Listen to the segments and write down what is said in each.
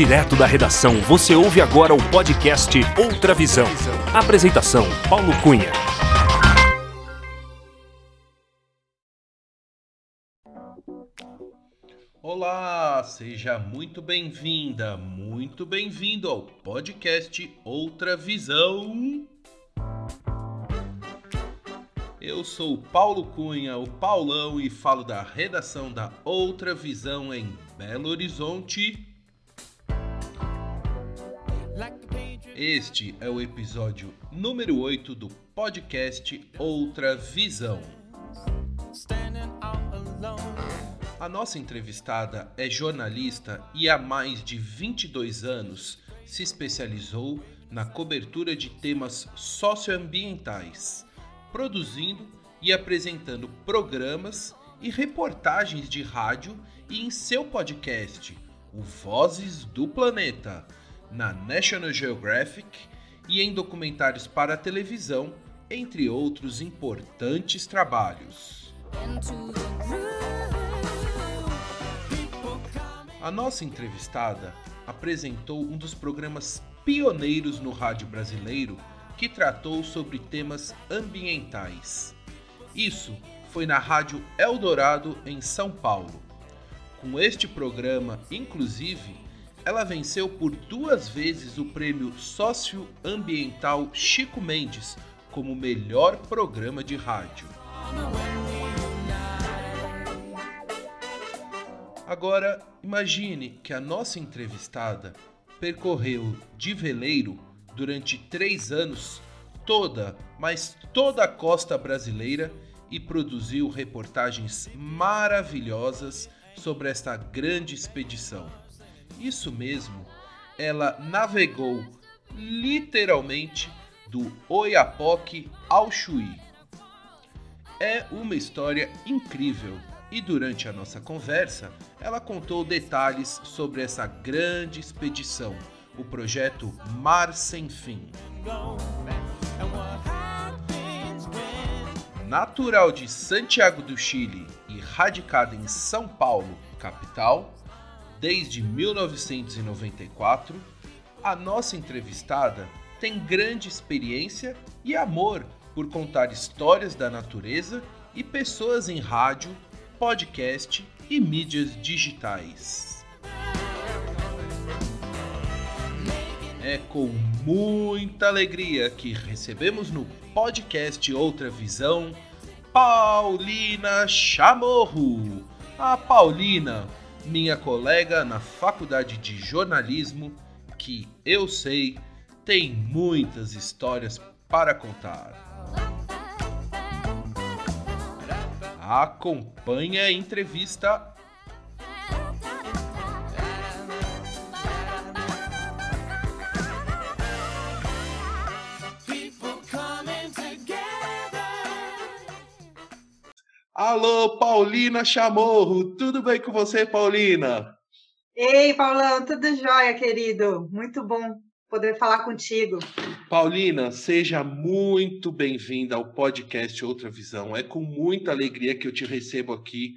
Direto da redação, você ouve agora o podcast Outra Visão. Apresentação: Paulo Cunha. Olá, seja muito bem-vinda, muito bem-vindo ao podcast Outra Visão. Eu sou Paulo Cunha, o Paulão, e falo da redação da Outra Visão em Belo Horizonte. Este é o episódio número 8 do podcast Outra Visão. A nossa entrevistada é jornalista e há mais de 22 anos se especializou na cobertura de temas socioambientais produzindo e apresentando programas e reportagens de rádio e em seu podcast, o Vozes do Planeta, na National Geographic e em documentários para televisão, entre outros importantes trabalhos. A nossa entrevistada apresentou um dos programas pioneiros no rádio brasileiro que tratou sobre temas ambientais. Isso foi na Rádio Eldorado, em São Paulo. Com este programa, inclusive, ela venceu por duas vezes o prêmio socioambiental Chico Mendes como melhor programa de rádio. Agora, imagine que a nossa entrevistada percorreu de veleiro durante três anos toda, mas toda a costa brasileira e produziu reportagens maravilhosas sobre esta grande expedição. Isso mesmo, ela navegou literalmente do Oiapoque ao Chuí. É uma história incrível e durante a nossa conversa ela contou detalhes sobre essa grande expedição o projeto Mar Sem Fim. Natural de Santiago do Chile e radicada em São Paulo, capital, desde 1994, a nossa entrevistada tem grande experiência e amor por contar histórias da natureza e pessoas em rádio, podcast e mídias digitais. É com muita alegria que recebemos no podcast Outra Visão Paulina Chamorro. A Paulina, minha colega na faculdade de jornalismo, que eu sei tem muitas histórias para contar. Acompanhe a entrevista Alô, Paulina Chamorro, tudo bem com você, Paulina? Ei, Paulão, tudo jóia, querido? Muito bom poder falar contigo. Paulina, seja muito bem-vinda ao podcast Outra Visão. É com muita alegria que eu te recebo aqui.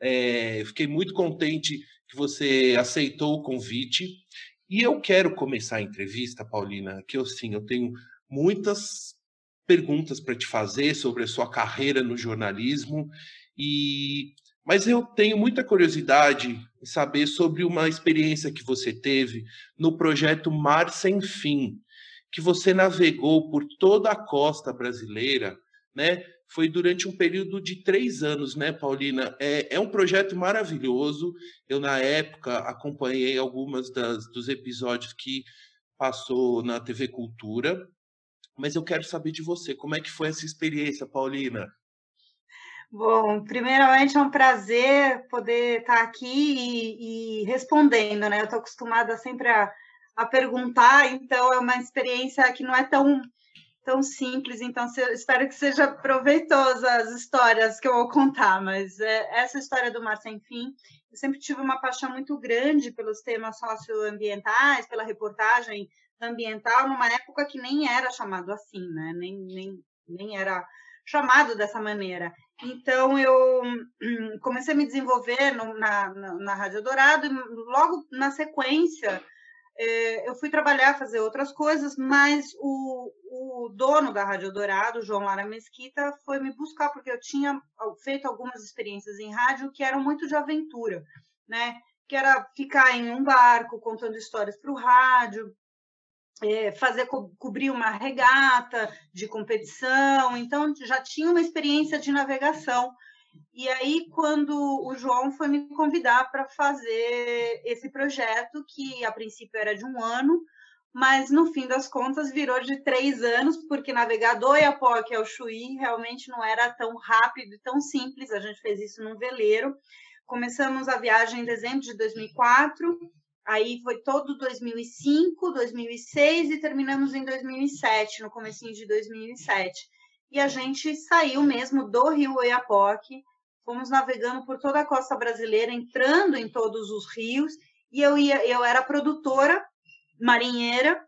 É, fiquei muito contente que você aceitou o convite. E eu quero começar a entrevista, Paulina, que eu sim, eu tenho muitas perguntas para te fazer sobre a sua carreira no jornalismo e mas eu tenho muita curiosidade em saber sobre uma experiência que você teve no projeto Mar Sem Fim, que você navegou por toda a costa brasileira, né? Foi durante um período de três anos, né, Paulina? É, é um projeto maravilhoso. Eu, na época, acompanhei algumas das, dos episódios que passou na TV Cultura mas eu quero saber de você, como é que foi essa experiência, Paulina? Bom, primeiramente é um prazer poder estar aqui e, e respondendo, né? Eu estou acostumada sempre a, a, perguntar, então é uma experiência que não é tão, tão simples, então espero que seja proveitosa as histórias que eu vou contar, mas é, essa história do Mar Sem Fim, eu sempre tive uma paixão muito grande pelos temas socioambientais, pela reportagem ambiental numa época que nem era chamado assim, né? Nem, nem, nem era chamado dessa maneira. Então, eu comecei a me desenvolver no, na, na, na Rádio Dourado e logo na sequência é, eu fui trabalhar, fazer outras coisas, mas o, o dono da Rádio Dourado, João Lara Mesquita, foi me buscar, porque eu tinha feito algumas experiências em rádio que eram muito de aventura, né? Que era ficar em um barco contando histórias para o rádio, é, fazer co cobrir uma regata de competição, então já tinha uma experiência de navegação. E aí, quando o João foi me convidar para fazer esse projeto, que a princípio era de um ano, mas no fim das contas virou de três anos, porque navegar do Iapoque ao Chuí realmente não era tão rápido e tão simples. A gente fez isso num veleiro. Começamos a viagem em dezembro de 2004, aí foi todo 2005, 2006 e terminamos em 2007, no comecinho de 2007 e a gente saiu mesmo do Rio Oiapoque, fomos navegando por toda a costa brasileira, entrando em todos os rios, e eu ia, eu era produtora marinheira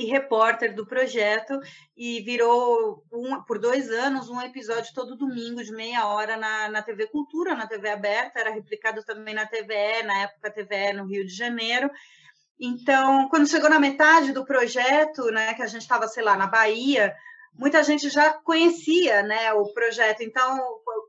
e repórter do projeto e virou um, por dois anos um episódio todo domingo de meia hora na, na TV Cultura, na TV aberta, era replicado também na TVE, na época TVE no Rio de Janeiro. Então, quando chegou na metade do projeto, né, que a gente estava, sei lá, na Bahia, muita gente já conhecia né, o projeto, então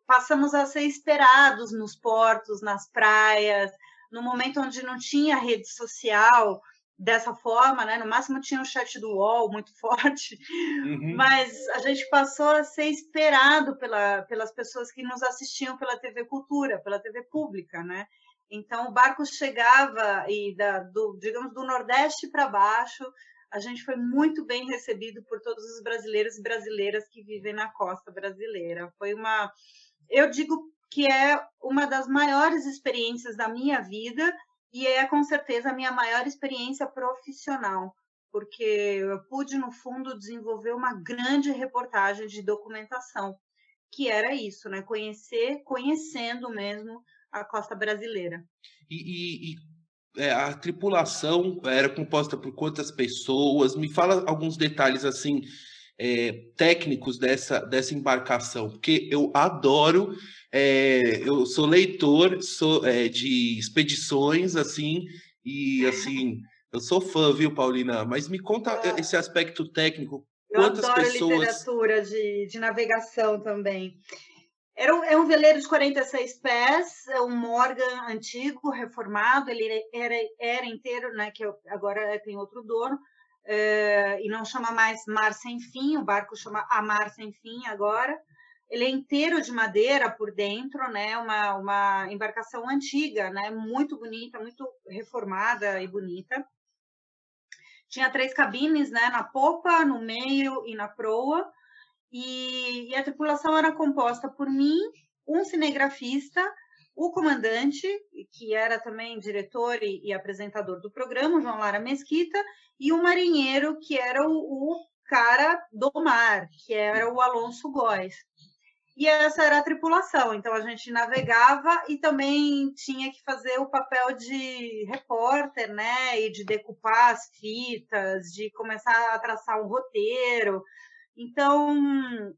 passamos a ser esperados nos portos, nas praias, no momento onde não tinha rede social dessa forma, né? No máximo tinha um chat do UOL muito forte, uhum. mas a gente passou a ser esperado pela, pelas pessoas que nos assistiam pela TV Cultura, pela TV pública, né? Então o barco chegava e da, do, digamos do Nordeste para baixo a gente foi muito bem recebido por todos os brasileiros e brasileiras que vivem na costa brasileira. Foi uma, eu digo que é uma das maiores experiências da minha vida e é com certeza a minha maior experiência profissional, porque eu pude no fundo desenvolver uma grande reportagem de documentação, que era isso, né? Conhecer, conhecendo mesmo a costa brasileira. E, e, e é, a tripulação era composta por quantas pessoas? Me fala alguns detalhes assim é, técnicos dessa, dessa embarcação, porque eu adoro, é, eu sou leitor sou, é, de expedições assim e assim eu sou fã, viu, Paulina? Mas me conta ah. esse aspecto técnico. Quantas eu adoro pessoas... literatura de, de navegação também. Era um, é um veleiro de 46 pés, é um Morgan antigo, reformado, ele era, era inteiro, né, que agora tem outro dono, é, e não chama mais Mar Sem Fim, o barco chama A Mar Sem Fim agora. Ele é inteiro de madeira por dentro, né, uma, uma embarcação antiga, né, muito bonita, muito reformada e bonita. Tinha três cabines, né, na popa, no meio e na proa, e, e a tripulação era composta por mim, um cinegrafista, o comandante, que era também diretor e, e, apresentador do programa, João Lara Mesquita, e o marinheiro, que era o, o, cara do mar, que era o Alonso Góes. E essa era a tripulação, então a gente navegava e também tinha que fazer o papel de repórter, né? E de decupar as fitas, de começar a traçar um roteiro, então,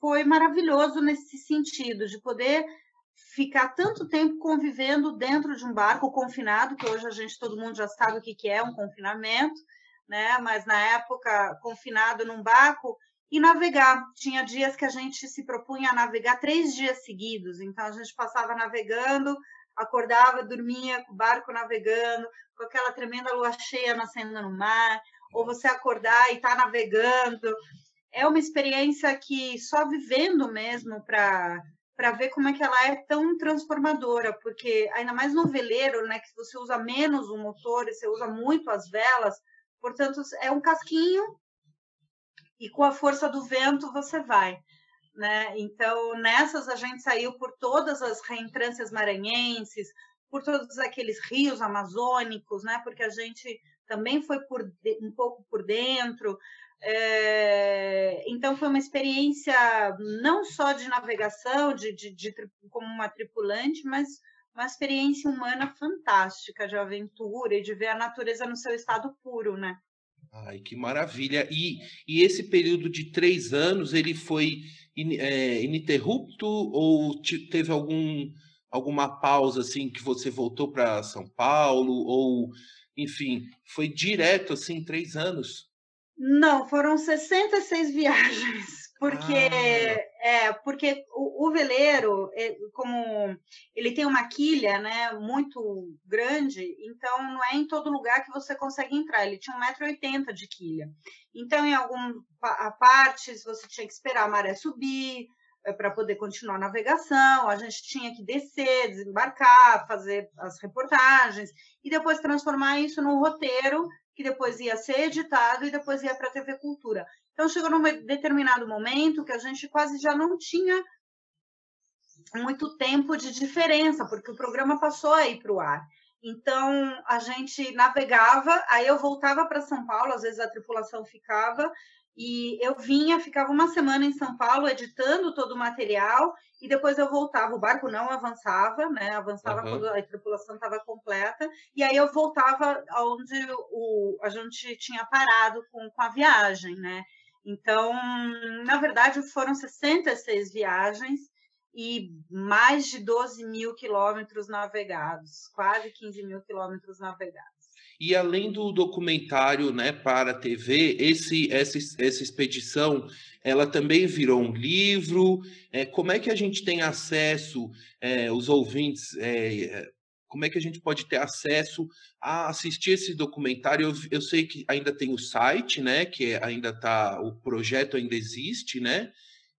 foi maravilhoso nesse sentido, de poder ficar tanto tempo convivendo dentro de um barco confinado, que hoje a gente, todo mundo já sabe o que, que é um confinamento, né? Mas na época, confinado num barco e navegar. Tinha dias que a gente se propunha a navegar três dias seguidos, então a gente passava navegando, acordava, dormia com o barco navegando, com aquela tremenda lua cheia nascendo no mar, ou você acordar e estar tá navegando é uma experiência que só vivendo mesmo para para ver como é que ela é tão transformadora, porque ainda mais no veleiro, né, que você usa menos o motor e você usa muito as velas, portanto é um casquinho e com a força do vento você vai, né? Então nessas a gente saiu por todas as reentrâncias maranhenses, por todos aqueles rios amazônicos, né? Porque a gente também foi por um pouco por dentro, é, então foi uma experiência não só de navegação, de, de, de, como uma tripulante, mas uma experiência humana fantástica de aventura e de ver a natureza no seu estado puro, né? Ai, que maravilha! E, e esse período de três anos, ele foi in, é, ininterrupto ou teve algum, alguma pausa assim que você voltou para São Paulo ou enfim, foi direto assim, três anos? Não, foram 66 viagens, porque ah. é porque o, o veleiro, é, como ele tem uma quilha, né, muito grande, então não é em todo lugar que você consegue entrar. Ele tinha 1,80m de quilha. Então, em algumas partes você tinha que esperar a maré subir, é, para poder continuar a navegação, a gente tinha que descer, desembarcar, fazer as reportagens e depois transformar isso num roteiro que depois ia ser editado e depois ia para a TV Cultura. Então chegou num determinado momento que a gente quase já não tinha muito tempo de diferença, porque o programa passou a ir para o ar. Então a gente navegava, aí eu voltava para São Paulo, às vezes a tripulação ficava e eu vinha, ficava uma semana em São Paulo editando todo o material e depois eu voltava. O barco não avançava, né? Avançava uhum. quando a tripulação estava completa. E aí eu voltava onde o, a gente tinha parado com, com a viagem, né? Então, na verdade, foram 66 viagens e mais de 12 mil quilômetros navegados, quase 15 mil quilômetros navegados. E além do documentário né, para a TV, esse, essa, essa expedição ela também virou um livro. É, como é que a gente tem acesso, é, os ouvintes, é, é como é que a gente pode ter acesso a assistir esse documentário? Eu, eu sei que ainda tem o site, né? Que ainda está, o projeto ainda existe, né?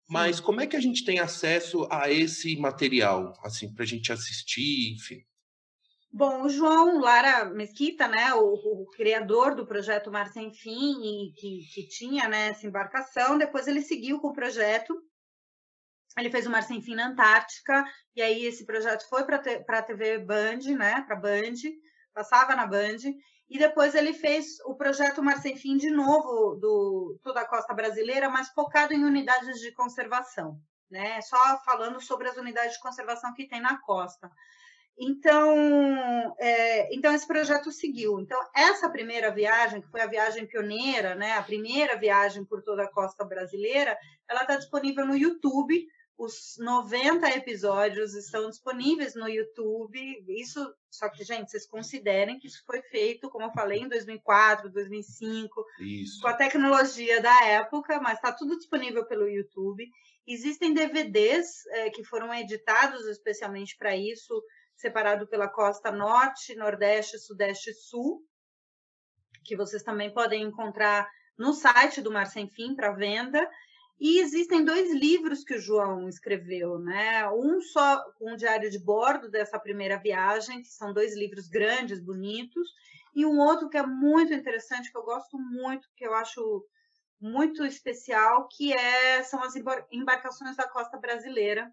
Mas como é que a gente tem acesso a esse material, assim, para a gente assistir, enfim? Bom, o João Lara Mesquita, né, o, o criador do projeto Mar Sem Fim, e que, que tinha né, essa embarcação, depois ele seguiu com o projeto. Ele fez o Mar Sem Fim na Antártica, e aí esse projeto foi para a TV Band, né, para Band, passava na Band, e depois ele fez o projeto Mar Sem Fim de novo, do toda a costa brasileira, mas focado em unidades de conservação, né, só falando sobre as unidades de conservação que tem na costa. Então, é, então esse projeto seguiu. Então, essa primeira viagem, que foi a viagem pioneira, né, a primeira viagem por toda a costa brasileira, ela está disponível no YouTube. Os 90 episódios estão disponíveis no YouTube. Isso, só que, gente, vocês considerem que isso foi feito, como eu falei, em 2004, 2005, isso. com a tecnologia da época, mas está tudo disponível pelo YouTube. Existem DVDs é, que foram editados especialmente para isso, separado pela costa norte, nordeste, sudeste e sul, que vocês também podem encontrar no site do Mar Sem Fim para venda. E existem dois livros que o João escreveu, né? Um só com um diário de bordo dessa primeira viagem, que são dois livros grandes, bonitos, e um outro que é muito interessante, que eu gosto muito, que eu acho muito especial, que é, são as embarcações da costa brasileira,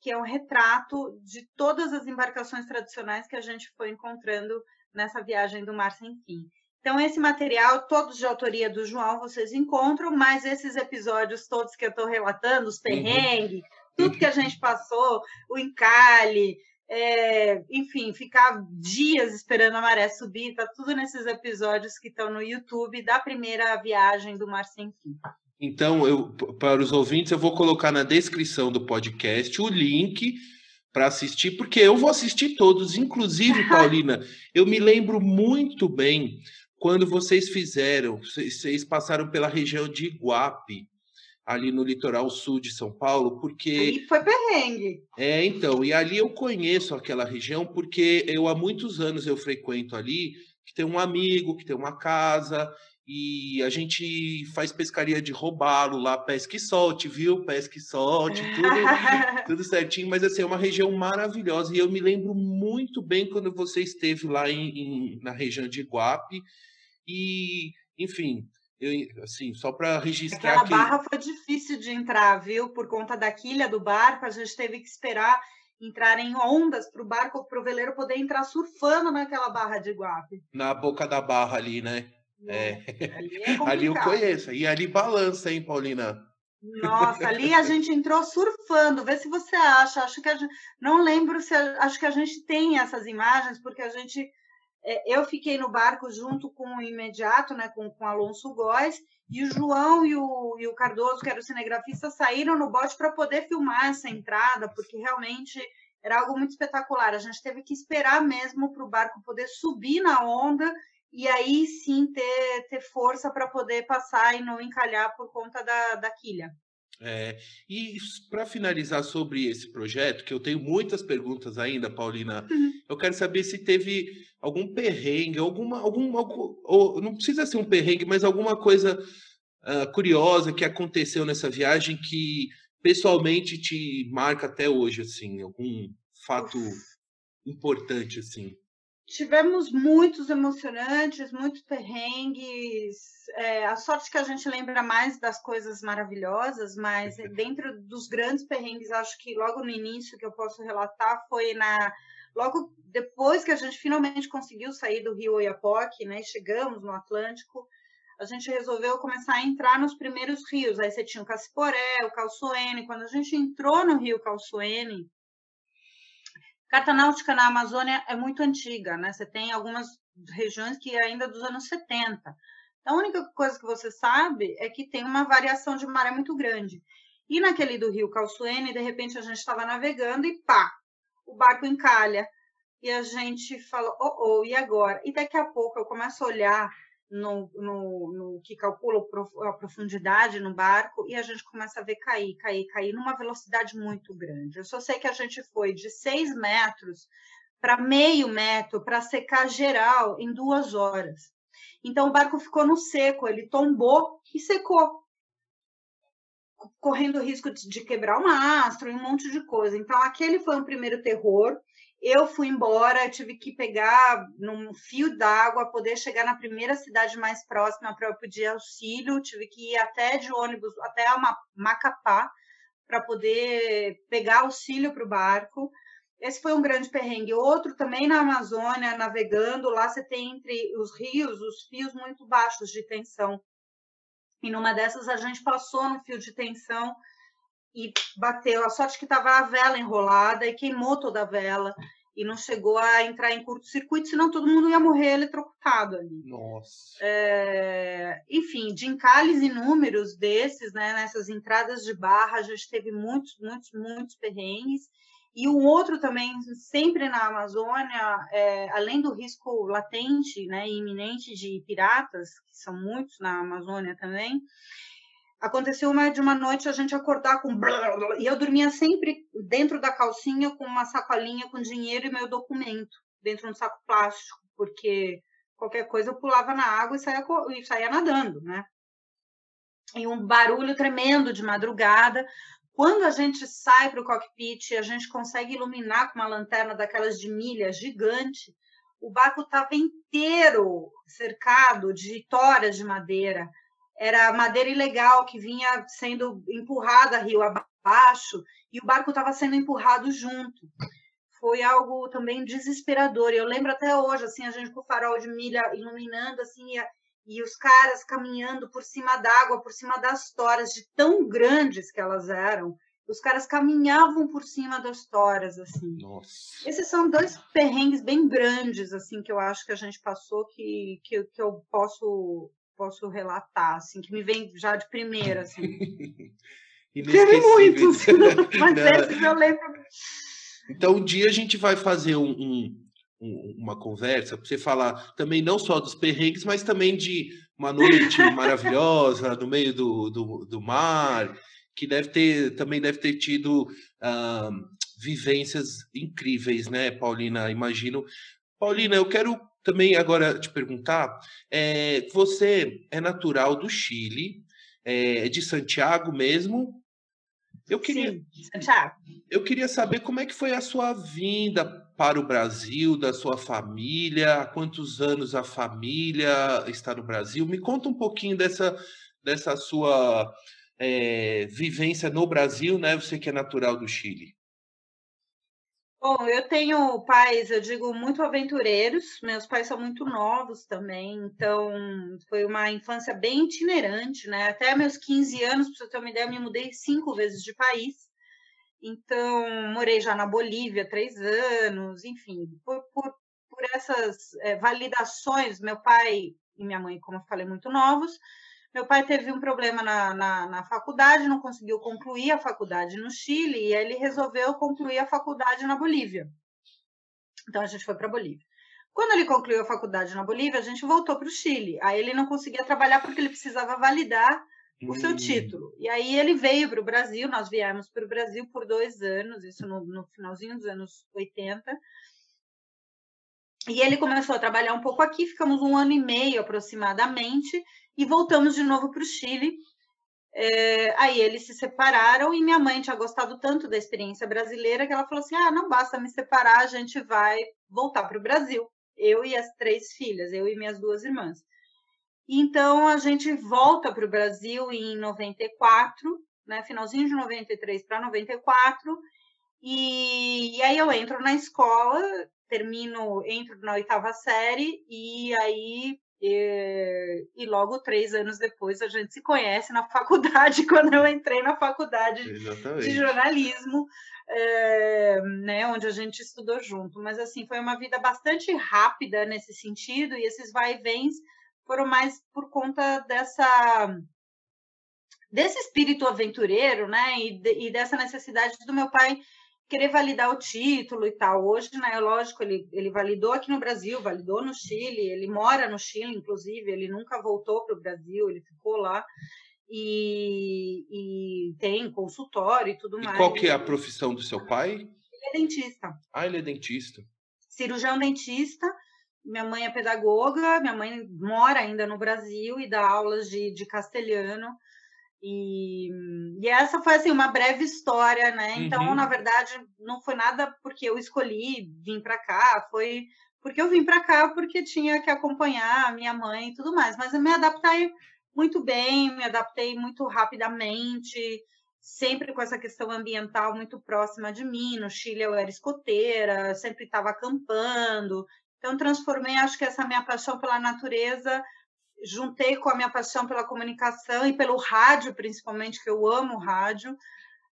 que é um retrato de todas as embarcações tradicionais que a gente foi encontrando nessa viagem do Mar Sem Fim. Então, esse material, todos de autoria do João, vocês encontram, mas esses episódios todos que eu estou relatando, os uhum. perrengues, uhum. tudo que a gente passou, o encalhe, é, enfim, ficar dias esperando a maré subir, tá tudo nesses episódios que estão no YouTube da primeira viagem do Mar Sem Fim. Então, eu, para os ouvintes, eu vou colocar na descrição do podcast o link para assistir, porque eu vou assistir todos. Inclusive, Paulina, eu me lembro muito bem quando vocês fizeram, vocês passaram pela região de Iguape, ali no litoral sul de São Paulo, porque. Aí foi perrengue. É, então, e ali eu conheço aquela região, porque eu há muitos anos eu frequento ali, que tem um amigo, que tem uma casa, e a gente faz pescaria de robalo lá, pesca e solte, viu? Pesca e solte, tudo, tudo certinho, mas assim, é uma região maravilhosa. E eu me lembro muito bem quando você esteve lá em, em na região de Iguape. E, enfim, eu, assim, só para registrar. Aquela que... barra foi difícil de entrar, viu? Por conta da quilha do barco, a gente teve que esperar entrar em ondas para o barco, para o veleiro poder entrar surfando naquela barra de Iguape. Na boca da barra ali, né? É. Ali, é ali eu conheço. E ali balança, hein, Paulina? Nossa, ali a gente entrou surfando. Vê se você acha. Acho que a gente, não lembro se a, acho que a gente tem essas imagens porque a gente é, eu fiquei no barco junto com o imediato, né, com, com Alonso Góes, e o João e o, e o Cardoso, que era o cinegrafista, saíram no bote para poder filmar essa entrada, porque realmente era algo muito espetacular. A gente teve que esperar mesmo para o barco poder subir na onda e aí sim ter, ter força para poder passar e não encalhar por conta da, da quilha. É, e para finalizar sobre esse projeto, que eu tenho muitas perguntas ainda, Paulina, uhum. eu quero saber se teve algum perrengue, alguma, algum, algum ou, não precisa ser um perrengue, mas alguma coisa uh, curiosa que aconteceu nessa viagem que pessoalmente te marca até hoje, assim, algum fato Uf. importante, assim. Tivemos muitos emocionantes, muitos perrengues. É, a sorte que a gente lembra mais das coisas maravilhosas, mas dentro dos grandes perrengues, acho que logo no início que eu posso relatar foi na logo depois que a gente finalmente conseguiu sair do Rio Oiapoque, né? Chegamos no Atlântico, a gente resolveu começar a entrar nos primeiros rios. Aí você tinha o Cassiporé, o Calçoene. Quando a gente entrou no Rio Calçoene, Carta náutica na Amazônia é muito antiga, né? Você tem algumas regiões que é ainda dos anos 70. Então, a única coisa que você sabe é que tem uma variação de maré muito grande. E naquele do Rio Calçoene, de repente a gente estava navegando e pá, o barco encalha. E a gente fala, oh, oh, e agora? E daqui a pouco eu começo a olhar no, no, no, que calcula a profundidade no barco e a gente começa a ver cair, cair, cair numa velocidade muito grande. Eu só sei que a gente foi de seis metros para meio metro para secar geral em duas horas. Então o barco ficou no seco, ele tombou e secou, correndo o risco de quebrar o mastro e um monte de coisa. Então aquele foi um primeiro terror. Eu fui embora, tive que pegar num fio d'água, poder chegar na primeira cidade mais próxima para eu pedir auxílio. Tive que ir até de ônibus, até uma Macapá, para poder pegar auxílio para o barco. Esse foi um grande perrengue. Outro também na Amazônia, navegando, lá você tem entre os rios os fios muito baixos de tensão. E numa dessas a gente passou no fio de tensão e bateu. A sorte que estava a vela enrolada e queimou toda a vela e não chegou a entrar em curto-circuito, senão todo mundo ia morrer eletrocutado ali. Nossa. É, enfim, de encalhes inúmeros desses, né, nessas entradas de barra, a gente teve muitos, muitos, muitos perrengues. E um outro também, sempre na Amazônia, é, além do risco latente né, e iminente de piratas, que são muitos na Amazônia também, Aconteceu uma de uma noite a gente acordar com e eu dormia sempre dentro da calcinha com uma sacolinha com dinheiro e meu documento dentro de um saco plástico, porque qualquer coisa eu pulava na água e saía, e saía nadando, né? E um barulho tremendo de madrugada. Quando a gente sai para o cockpit, a gente consegue iluminar com uma lanterna daquelas de milha gigante. O barco estava inteiro cercado de toras de madeira era madeira ilegal que vinha sendo empurrada rio abaixo e o barco estava sendo empurrado junto. Foi algo também desesperador. Eu lembro até hoje, assim, a gente com o farol de milha iluminando, assim, e, e os caras caminhando por cima d'água, por cima das toras, de tão grandes que elas eram. Os caras caminhavam por cima das toras, assim. Nossa. Esses são dois perrengues bem grandes, assim, que eu acho que a gente passou, que, que, que eu posso posso relatar, assim, que me vem já de primeira, assim. Teve muitos, mas esse eu lembro. Então, um dia a gente vai fazer um, um, uma conversa para você falar também não só dos perrengues, mas também de uma noite maravilhosa no meio do, do, do, mar, que deve ter também deve ter tido uh, vivências incríveis, né, Paulina? Imagino. Paulina, eu quero também agora te perguntar, é, você é natural do Chile, é de Santiago mesmo? Eu queria, Sim, Santiago. Eu queria saber como é que foi a sua vinda para o Brasil, da sua família, há quantos anos a família está no Brasil? Me conta um pouquinho dessa, dessa sua é, vivência no Brasil, né? Você que é natural do Chile. Bom, eu tenho pais, eu digo, muito aventureiros. Meus pais são muito novos também, então foi uma infância bem itinerante, né? Até meus 15 anos, para você ter uma ideia, eu me mudei cinco vezes de país. Então, morei já na Bolívia três anos, enfim, por, por, por essas é, validações, meu pai e minha mãe, como eu falei, muito novos, Meu pai teve um problema na, na, na, faculdade, não conseguiu concluir a faculdade no Chile, e ele resolveu concluir a faculdade na Bolívia. Então a gente foi para a Bolívia. Quando ele concluiu a faculdade na Bolívia, a gente voltou para o Chile. Aí ele não conseguia trabalhar porque ele precisava validar o seu hum. título. E aí ele veio para o Brasil, nós viemos para o Brasil por dois anos, isso no, no, finalzinho dos anos 80. E ele começou a trabalhar um pouco aqui, ficamos um ano e meio aproximadamente, e voltamos de novo para o Chile. É, aí eles se separaram e minha mãe tinha gostado tanto da experiência brasileira que ela falou assim: ah, não basta me separar, a gente vai voltar para o Brasil. Eu e as três filhas, eu e minhas duas irmãs. Então a gente volta para o Brasil em 94, né, finalzinho de 93 para 94, e, e aí eu entro na escola, termino, entro na oitava série, e aí e, e, logo três anos depois a gente se conhece na faculdade, quando eu entrei na faculdade Exatamente. de jornalismo, é, né, onde a gente estudou junto. Mas assim, foi uma vida bastante rápida nesse sentido, e esses vai e vens foram mais por conta dessa desse espírito aventureiro, né, e, de, e dessa necessidade do meu pai querer validar o título e tal. Hoje, né, lógico, ele, ele validou aqui no Brasil, validou no Chile, ele mora no Chile, inclusive, ele nunca voltou para o Brasil, ele ficou lá. E, e, tem consultório e tudo e mais. Qual que é a profissão do seu pai? Ele é dentista. Ah, ele é dentista. Cirurgião dentista. Minha mãe é pedagoga, minha mãe mora ainda no Brasil e dá aulas de, de castelhano. E, e, essa foi assim uma breve história, né? Então, uhum. na verdade, não foi nada porque eu escolhi vir para cá, foi porque eu vim para cá porque tinha que acompanhar a minha mãe e tudo mais. Mas eu me adaptei muito bem, me adaptei muito rapidamente, sempre com essa questão ambiental muito próxima de mim. No Chile eu era escoteira, sempre estava acampando. Então, transformei, acho que essa minha paixão pela natureza juntei com a minha paixão pela comunicação e pelo rádio, principalmente, que eu amo rádio,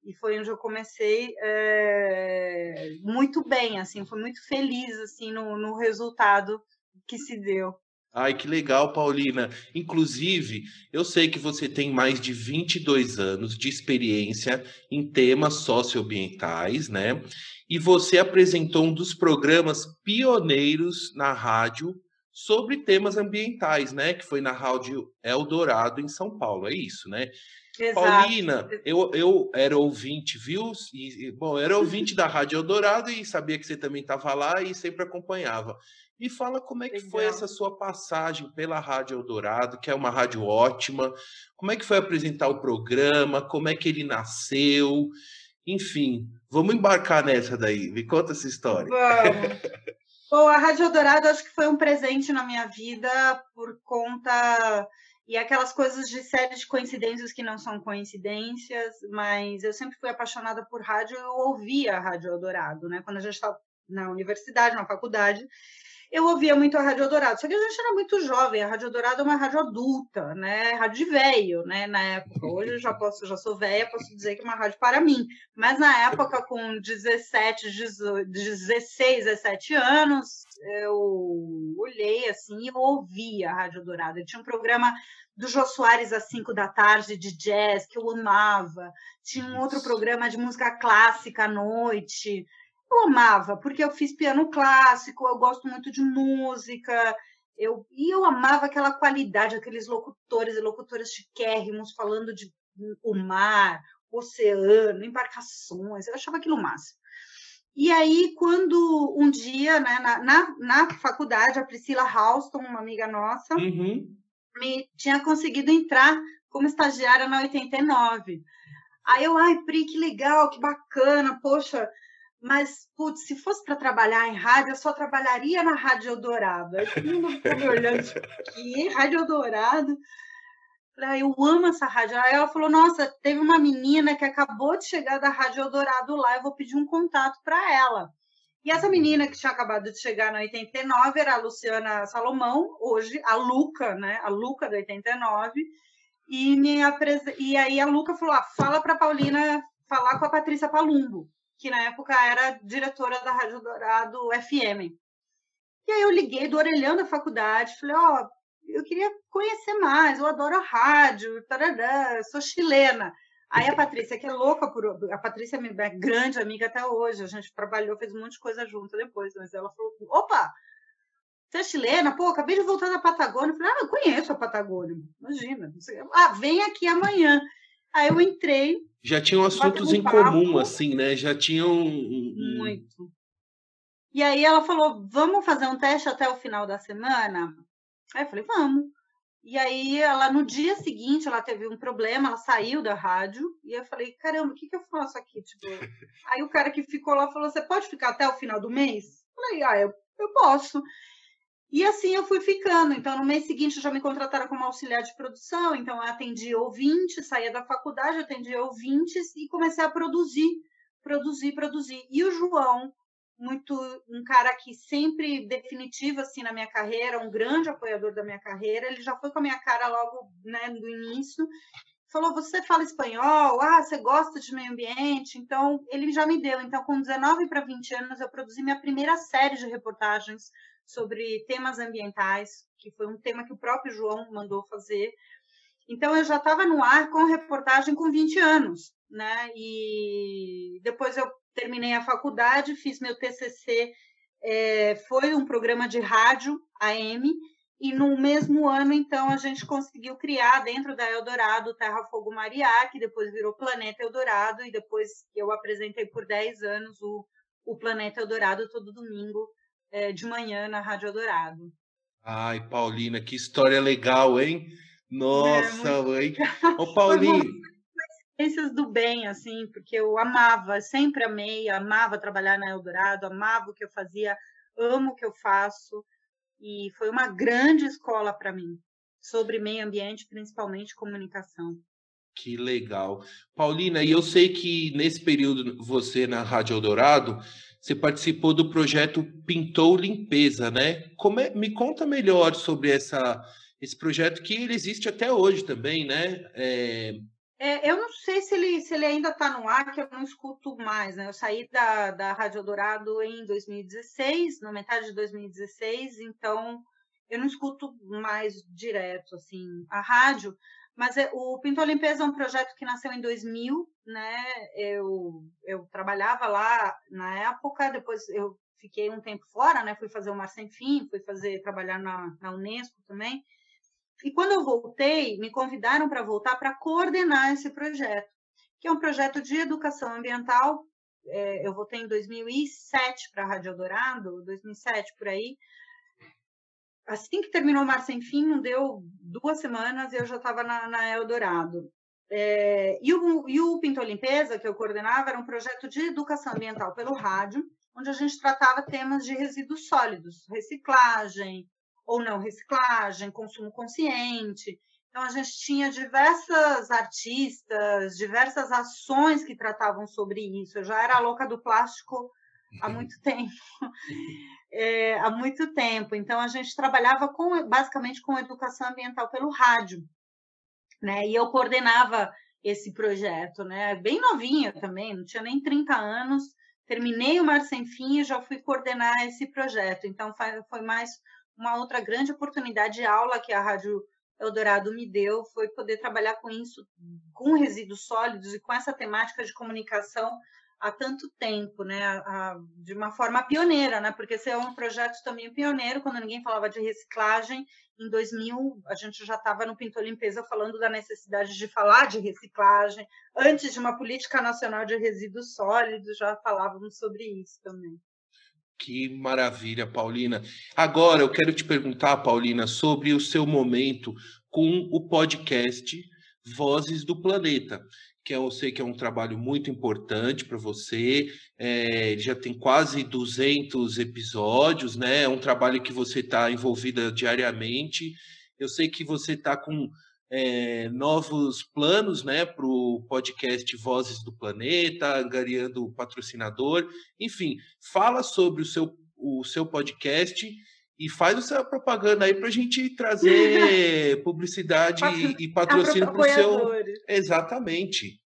e foi onde eu comecei é, muito bem, assim, foi muito feliz, assim, no, no resultado que se deu. Ai, que legal, Paulina. Inclusive, eu sei que você tem mais de 22 anos de experiência em temas socioambientais, né? E você apresentou um dos programas pioneiros na rádio sobre temas ambientais, né? Que foi na Rádio Eldorado, em São Paulo. É isso, né? Exato. Paulina, eu, eu era ouvinte, viu? E, bom, era ouvinte da Rádio Eldorado e sabia que você também estava lá e sempre acompanhava. Me fala como é que Legal. foi essa sua passagem pela Rádio Eldorado, que é uma rádio ótima. Como é que foi apresentar o programa? Como é que ele nasceu? Enfim, vamos embarcar nessa daí. Me conta essa história. Vamos. Bom, a Rádio Eldorado acho que foi um presente na minha vida por conta e aquelas coisas de série de coincidências que não são coincidências, mas eu sempre fui apaixonada por rádio eu ouvia a Rádio Eldorado, né? Quando a gente estava na universidade, na faculdade, eu ouvia muito a Rádio Eldorado. Só que a gente era muito jovem, a Rádio Eldorado é uma rádio adulta, né? Rádio de velho, né? Na época. Hoje eu já posso, já sou velha, posso dizer que é uma rádio para mim. Mas na época, com 17, 18, 16, 17 anos, eu olhei assim e ouvia a Rádio Eldorado. Tinha um programa do Jô Soares às 5 da tarde de jazz, que eu amava. Tinha um outro programa de música clássica à noite eu amava, porque eu fiz piano clássico, eu gosto muito de música, eu, e eu amava aquela qualidade, aqueles locutores e locutoras chiquérrimos falando de o mar, o oceano, embarcações, eu achava aquilo máximo. E aí, quando um dia, né, na, na, na faculdade, a Priscila Halston, uma amiga nossa, uhum. me tinha conseguido entrar como estagiária na 89. Aí eu, ai, Pri, que legal, que bacana, poxa, mas, putz, se fosse para trabalhar em rádio, eu só trabalharia na Rádio Eldorado. Aí todo mundo ficou me olhando, tipo, que Rádio Eldorado? Falei, eu amo essa rádio. Aí ela falou, nossa, teve uma menina que acabou de chegar da Rádio Eldorado lá, eu vou pedir um contato para ela. E essa menina que tinha acabado de chegar na 89 era a Luciana Salomão, hoje a Luca, né? A Luca da 89. E, me apres... e aí a Luca falou: ah, fala para Paulina falar com a Patrícia Palumbo que na época era diretora da Rádio Dourado FM. E aí eu liguei do orelhão da faculdade, falei, ó, oh, eu queria conhecer mais, eu adoro a rádio, tarará, sou chilena. Aí a Patrícia, que é louca por. A Patrícia é minha grande amiga até hoje, a gente trabalhou, fez um monte de coisa junto depois, mas ela falou: opa, você é chilena? Pô, acabei de voltar da Patagônia. Eu falei: ah, eu conheço a Patagônia, imagina. Ah, vem aqui amanhã. Aí eu entrei. Já tinham assuntos em papo, comum, assim, né? Já tinham. Muito. E aí ela falou: vamos fazer um teste até o final da semana? Aí eu falei: vamos. E aí, ela no dia seguinte, ela teve um problema, ela saiu da rádio, e eu falei, caramba, o que, que eu faço aqui? Tipo, aí o cara que ficou lá falou, você pode ficar até o final do mês? Eu falei, ah, eu, eu posso. E assim eu fui ficando. Então, no mês seguinte, já me contrataram como auxiliar de produção. Então, eu atendi ouvintes, saía da faculdade, atendia ouvintes e comecei a produzir, produzir, produzir. E o João, muito um cara que sempre definitivo assim na minha carreira, um grande apoiador da minha carreira. Ele já foi com a minha cara logo, né, do início. Falou: "Você fala espanhol? Ah, você gosta de meio ambiente?". Então, ele já me deu. Então, com 19 para 20 anos, eu produzi minha primeira série de reportagens sobre temas ambientais, que foi um tema que o próprio João mandou fazer. Então, eu já estava no ar com reportagem com 20 anos, né? E depois eu terminei a faculdade, fiz meu TCC, é, foi um programa de rádio AM, e no mesmo ano, então, a gente conseguiu criar dentro da Eldorado Terra Fogo Mariá, que depois virou Planeta Eldorado, e depois eu apresentei por 10 anos o, o Planeta Eldorado todo domingo é, de manhã na Rádio Eldorado. Ai, Paulina, que história legal, hein? Nossa, é, muito... hein? Ô, Paulinho, experiências do bem, assim, porque eu amava, sempre amei, amava trabalhar na Eldorado, amava o que eu fazia, amo o que eu faço, e foi uma grande escola para mim, sobre meio ambiente, principalmente comunicação. Que legal. Paulina, e eu sei que nesse período você na Rádio Eldorado, você participou do projeto Pintou Limpeza, né? Como é, me conta melhor sobre essa, esse projeto que ele existe até hoje também, né? É, é, eu não sei se ele, se ele ainda está no ar, que eu não escuto mais, né? Eu saí da, da Rádio Eldorado em 2016, na metade de 2016, então eu não escuto mais direto, assim, a rádio, mas é, o Pinto Limpeza é um projeto que nasceu em 2000, né? Eu, eu trabalhava lá na época, depois eu fiquei um tempo fora, né? Fui fazer o Mar Sem Fim, fui fazer, trabalhar na, na Unesco também, e quando eu voltei, me convidaram para voltar para coordenar esse projeto, que é um projeto de educação ambiental. É, eu voltei em 2007 para a Rádio Eldorado, 2007 por aí. Assim que terminou o Mar Sem Fim, não deu duas semanas e eu já estava na, na, Eldorado. É, e, o, e o Pinto Limpeza, que eu coordenava, era um projeto de educação ambiental pelo rádio, onde a gente tratava temas de resíduos sólidos, reciclagem, ou não reciclagem, consumo consciente. Então, a gente tinha diversas artistas, diversas ações que tratavam sobre isso. Eu já era louca do plástico há muito tempo. É, há muito tempo. Então, a gente trabalhava com, basicamente com educação ambiental pelo rádio. Né? E eu coordenava esse projeto, né? bem novinha também, não tinha nem 30 anos. Terminei o Mar Sem Fim e já fui coordenar esse projeto. Então, foi mais uma outra grande oportunidade de aula que a Rádio Eldorado me deu foi poder trabalhar com isso, com resíduos sólidos e com essa temática de comunicação há tanto tempo, né? A, a, de uma forma pioneira, né? Porque esse é um projeto também pioneiro, quando ninguém falava de reciclagem. Em 2000, a gente já estava no Pintor Limpeza falando da necessidade de falar de reciclagem. Antes de uma política nacional de resíduos sólidos, já falávamos sobre isso também. Que maravilha, Paulina. Agora eu quero te perguntar, Paulina, sobre o seu momento com o podcast Vozes do Planeta, que eu sei que é um trabalho muito importante para você. É, já tem quase 200 episódios, né? É um trabalho que você está envolvida diariamente. Eu sei que você está com é, novos planos né, para o podcast Vozes do Planeta, angariando patrocinador. Enfim, fala sobre o seu, o seu podcast e faz essa propaganda aí para a gente trazer publicidade e, patrocínio para o seu. Exatamente.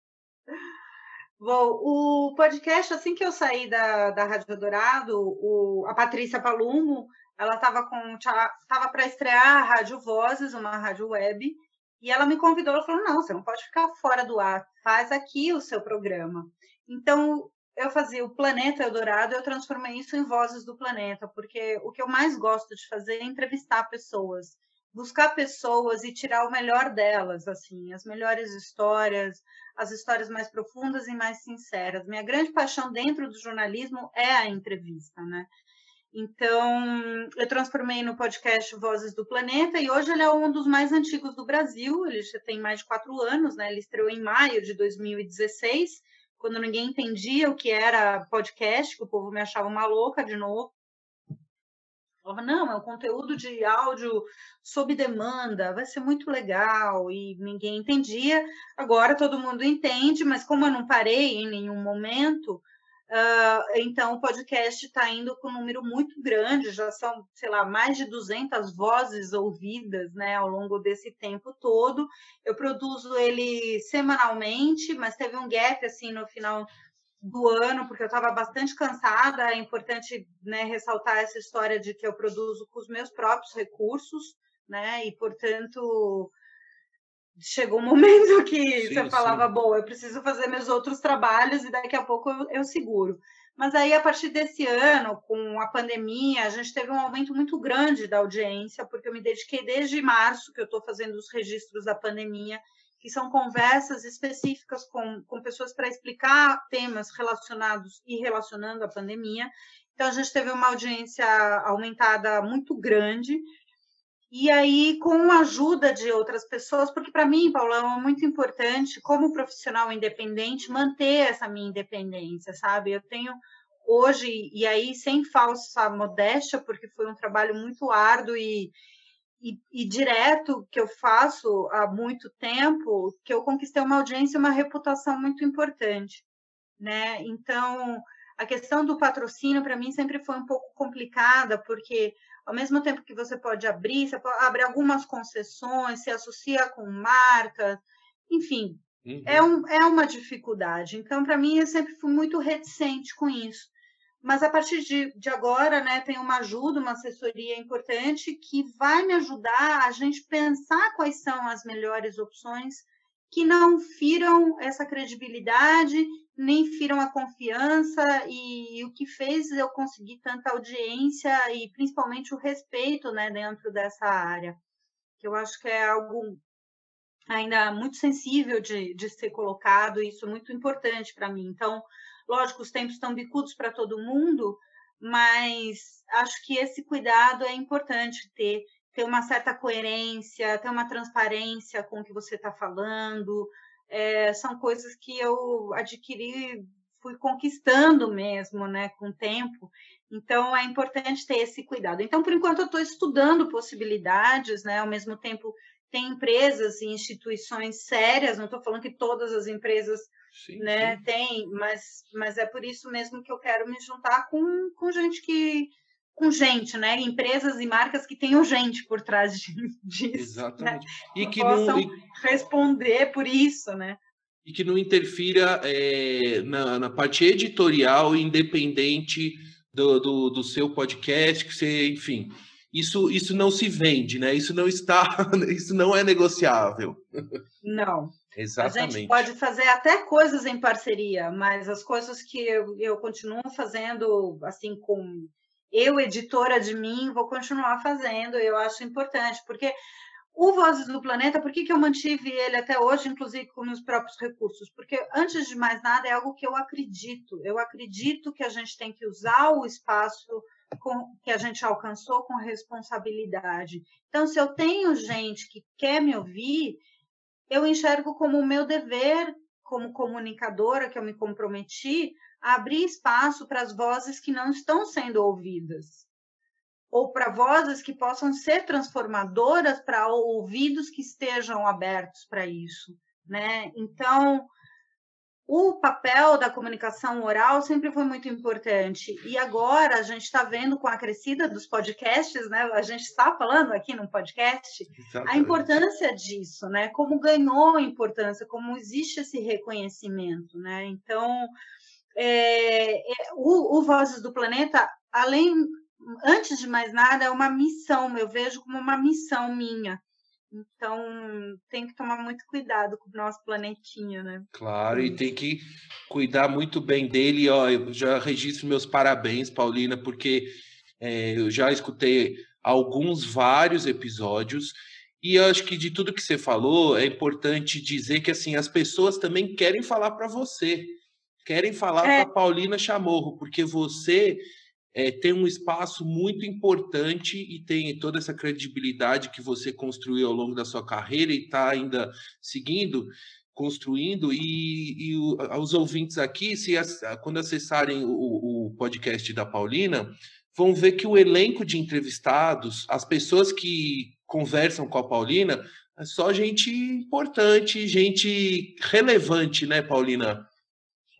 Bom, o podcast, assim que eu saí da, da Rádio Dourado, o, a Patrícia Palumo, ela estava com estava para estrear a Rádio Vozes, uma rádio web, e ela me convidou, ela falou: "Não, você não pode ficar fora do ar, faz aqui o seu programa". Então, eu fazia o Planeta Eldorado, eu transformei isso em Vozes do Planeta, porque o que eu mais gosto de fazer é entrevistar pessoas, buscar pessoas e tirar o melhor delas, assim, as melhores histórias, as histórias mais profundas e mais sinceras. Minha grande paixão dentro do jornalismo é a entrevista, né? Então, eu transformei no podcast Vozes do Planeta e hoje ele é um dos mais antigos do Brasil. Ele já tem mais de quatro anos, né? Ele estreou em maio de 2016, quando ninguém entendia o que era podcast, que o povo me achava uma louca de novo. Falava, não, é um conteúdo de áudio sob demanda, vai ser muito legal, e ninguém entendia. Agora todo mundo entende, mas como eu não parei em nenhum momento, uh, então o podcast está indo com um número muito grande, já são, sei lá, mais de 200 vozes ouvidas né, ao longo desse tempo todo. Eu produzo ele semanalmente, mas teve um gap assim no final do ano, porque eu estava bastante cansada. É importante né, ressaltar essa história de que eu produzo com os meus próprios recursos, né? E, portanto, chegou um momento que sim, você falava, sim. bom, eu preciso fazer meus outros trabalhos e daqui a pouco eu, eu seguro. Mas aí, a partir desse ano, com a pandemia, a gente teve um aumento muito grande da audiência, porque eu me dediquei desde março, que eu estou fazendo os registros da pandemia, que são conversas específicas com, com pessoas para explicar temas relacionados e relacionando a pandemia. Então, a gente teve uma audiência aumentada muito grande. E aí, com a ajuda de outras pessoas, porque para mim, Paulão, é muito importante, como profissional independente, manter essa minha independência, sabe? Eu tenho hoje, e aí sem falsa modéstia, porque foi um trabalho muito árduo e, e, e, direto que eu faço há muito tempo, que eu conquistei uma audiência e uma reputação muito importante, né? Então, a questão do patrocínio para mim sempre foi um pouco complicada, porque ao mesmo tempo que você pode abrir, você pode abrir algumas concessões, se associa com marcas, enfim, uhum. é, um, é uma dificuldade. Então, para mim, eu sempre fui muito reticente com isso mas a partir de, de agora, né, tem uma ajuda, uma assessoria importante que vai me ajudar a gente pensar quais são as melhores opções que não firam essa credibilidade, nem firam a confiança e, o que fez eu conseguir tanta audiência e principalmente o respeito, né, dentro dessa área, que eu acho que é algo ainda muito sensível de, de ser colocado, e isso é muito importante para mim. Então, Lógico, os tempos estão bicudos para todo mundo, mas acho que esse cuidado é importante ter, ter uma certa coerência, ter uma transparência com o que você está falando. É, são coisas que eu adquiri, fui conquistando mesmo, né, com o tempo. Então é importante ter esse cuidado. Então, por enquanto, eu estou estudando possibilidades, né? Ao mesmo tempo, tem empresas e instituições sérias. Não estou falando que todas as empresas Sim, né? Sim. Tem, mas, mas é por isso mesmo que eu quero me juntar com, com gente que com gente, né? Empresas e marcas que tenham gente por trás de, disso. Né? Exatamente. Né? E que possam não responder por isso, né? E que não interfira é, na, na parte editorial independente do, do, do seu podcast, que você, enfim, isso, isso não se vende, né? Isso não está, isso não é negociável. Não, Exatamente. A gente pode fazer até coisas em parceria, mas as coisas que eu, eu continuo fazendo, assim, com eu, editora de mim, vou continuar fazendo, eu acho importante, porque o Vozes do Planeta, por que, que eu mantive ele até hoje, inclusive com meus próprios recursos? Porque, antes de mais nada, é algo que eu acredito. Eu acredito que a gente tem que usar o espaço com, que a gente alcançou com responsabilidade. Então, se eu tenho gente que quer me ouvir, eu enxergo como o meu dever, como comunicadora, que eu me comprometi, abrir espaço para as vozes que não estão sendo ouvidas. Ou para vozes que possam ser transformadoras para ouvidos que estejam abertos para isso. Né? Então, o papel da comunicação oral sempre foi muito importante. E agora a gente está vendo com a crescida dos podcasts, né? A gente está falando aqui no podcast Exatamente. a importância disso, né? Como ganhou importância, como existe esse reconhecimento, né? Então, é, é, o, o Vozes do Planeta, além antes de mais nada, é uma missão, eu vejo como uma missão minha. Então, tem que tomar muito cuidado com o nosso planetinha, né? Claro, e tem que cuidar muito bem dele. Ó, eu já registro meus parabéns, Paulina, porque é, eu já escutei alguns, vários episódios. E eu acho que de tudo que você falou, é importante dizer que assim as pessoas também querem falar para você, querem falar é. para Paulina Chamorro, porque você é, tem um espaço muito importante e tem toda essa credibilidade que você construiu ao longo da sua carreira e está ainda seguindo, construindo. E, e os ouvintes aqui, se quando acessarem o, o podcast da Paulina, vão ver que o elenco de entrevistados, as pessoas que conversam com a Paulina, é só gente importante, gente relevante, né, Paulina?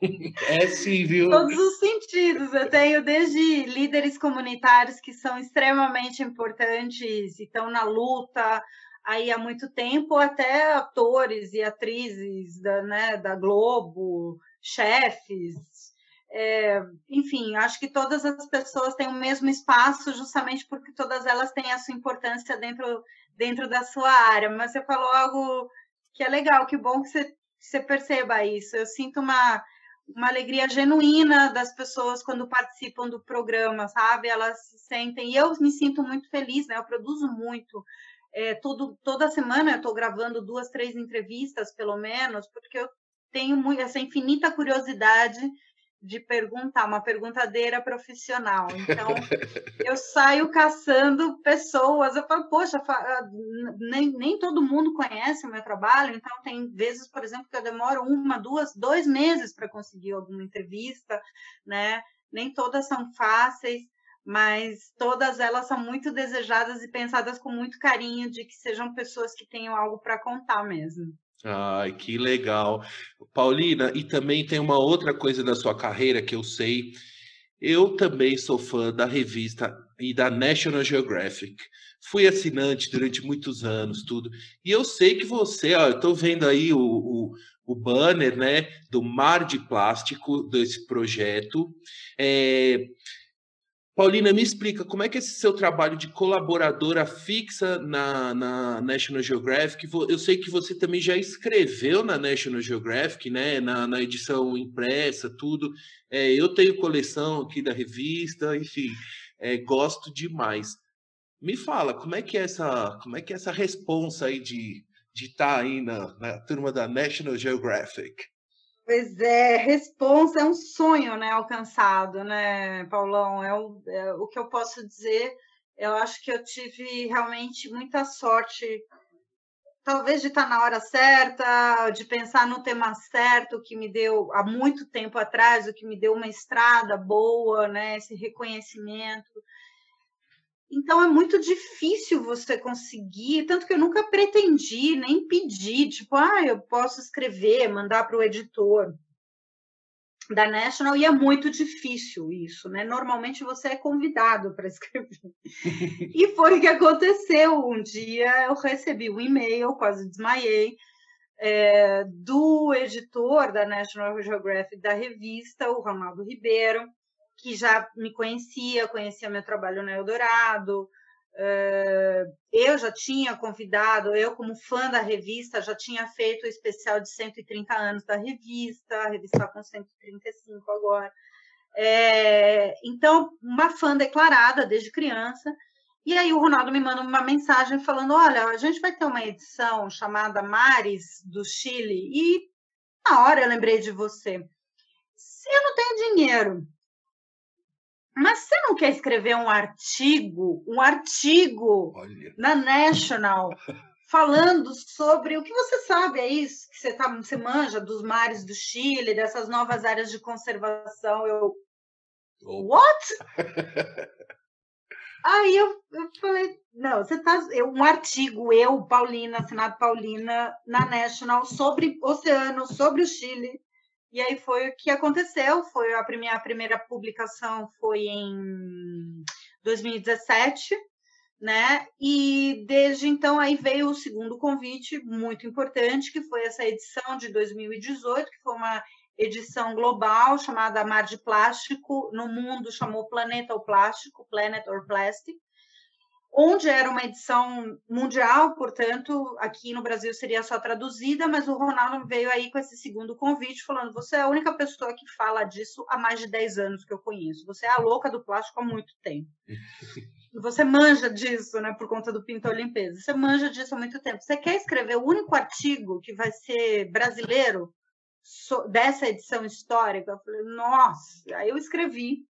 É sim, viu? Todos os sentidos. Eu tenho desde líderes comunitários que são extremamente importantes e estão na luta aí há muito tempo, até atores e atrizes da, né, da Globo, chefes. É, enfim, acho que todas as pessoas têm o mesmo espaço, justamente porque todas elas têm a sua importância dentro, dentro da sua área. Mas você falou algo que é legal, que bom que você, você perceba isso. Eu sinto uma uma alegria genuína das pessoas quando participam do programa, sabe? Elas se sentem. E eu me sinto muito feliz, né? Eu produzo muito. É, todo, toda semana eu estou gravando duas, três entrevistas, pelo menos, porque eu tenho muito, essa infinita curiosidade de perguntar, uma perguntadeira profissional. Então, eu saio caçando pessoas. Eu falo, poxa, ah, nem, nem todo mundo conhece o meu trabalho, então tem vezes, por exemplo, que eu demoro uma, duas, dois meses para conseguir alguma entrevista, né? Nem todas são fáceis, mas todas elas são muito desejadas e pensadas com muito carinho de que sejam pessoas que tenham algo para contar mesmo. Ai, que legal. Paulina, e também tem uma outra coisa da sua carreira que eu sei. Eu também sou fã da revista e da National Geographic. Fui assinante durante muitos anos, tudo. E eu sei que você, ó, eu estou vendo aí o, o, o, banner, né, do Mar de Plástico desse projeto. É, Paulina, me explica como é que é esse seu trabalho de colaboradora fixa na, na, National Geographic? Eu sei que você também já escreveu na National Geographic, né? Na, na edição impressa, tudo. É, eu tenho coleção aqui da revista, enfim, é, gosto demais. Me fala, como é que é essa, como é que é essa responsa aí de de estar tá aí na, na turma da National Geographic? Pois é, responsa é um sonho, né, alcançado, né, Paulão? É o, é o que eu posso dizer. Eu acho que eu tive realmente muita sorte, talvez de estar na hora certa, de pensar no tema certo, que me deu há muito tempo atrás, o que me deu uma estrada boa, né, esse reconhecimento. Então é muito difícil você conseguir, tanto que eu nunca pretendi nem pedi, tipo, ah, eu posso escrever, mandar para o editor da National, e é muito difícil isso, né? Normalmente você é convidado para escrever. e foi o que aconteceu. Um dia eu recebi um e-mail, quase desmaiei, é, do editor da National Geographic da revista, o Ronaldo Ribeiro, que já me conhecia, conhecia meu trabalho no Eldorado. Uh, eu já tinha convidado, eu como fã da revista, já tinha feito o especial de 130 anos da revista, a revista está com 135 agora. É, então, uma fã declarada desde criança. E aí o Ronaldo me manda uma mensagem falando: olha, a gente vai ter uma edição chamada Mares do Chile, e na hora eu lembrei de você. Eu não tenho dinheiro mas você não quer escrever um artigo, um artigo Olha. na National, falando sobre o que você sabe, é isso que você, tá, você manja dos mares do Chile, dessas novas áreas de conservação. Eu. Oh. What? Aí eu, eu falei, não, você tá. Eu, um artigo, eu, Paulina, assinado Paulina, na National, sobre oceano, sobre o Chile. E aí foi o que aconteceu, foi a primeira, publicação foi em 2017, né? E desde então aí veio o segundo convite muito importante, que foi essa edição de 2018, que foi uma edição global chamada Mar de Plástico, no mundo chamou Planeta ou Plástico, Planet or Plastic, onde era uma edição mundial, portanto, aqui no Brasil seria só traduzida, mas o Ronaldo veio aí com esse segundo convite, falando: você é a única pessoa que fala disso há mais de 10 anos que eu conheço, você é a louca do plástico há muito tempo. Você manja disso, né, por conta do Pintor Limpeza. Você manja disso há muito tempo. Você quer escrever o único artigo que vai ser brasileiro dessa edição histórica? Eu falei, nossa, aí eu escrevi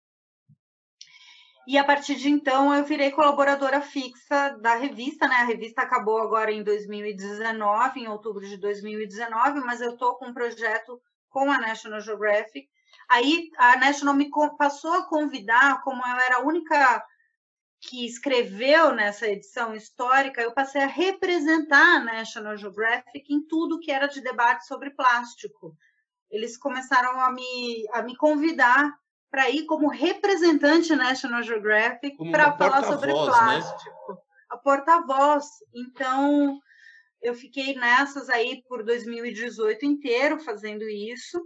e a partir de então eu virei colaboradora fixa da revista, né? A revista acabou agora em 2019, em outubro de 2019, mas eu estou com um projeto com a National Geographic. Aí a National me passou a convidar, como eu era a única que escreveu nessa edição histórica, eu passei a representar a National Geographic em tudo que era de debate sobre plástico. Eles começaram a me, a me convidar para ir como representante National Geographic para falar sobre né? plástico. Né? A porta-voz. Então, eu fiquei nessas aí por 2018 inteiro fazendo isso.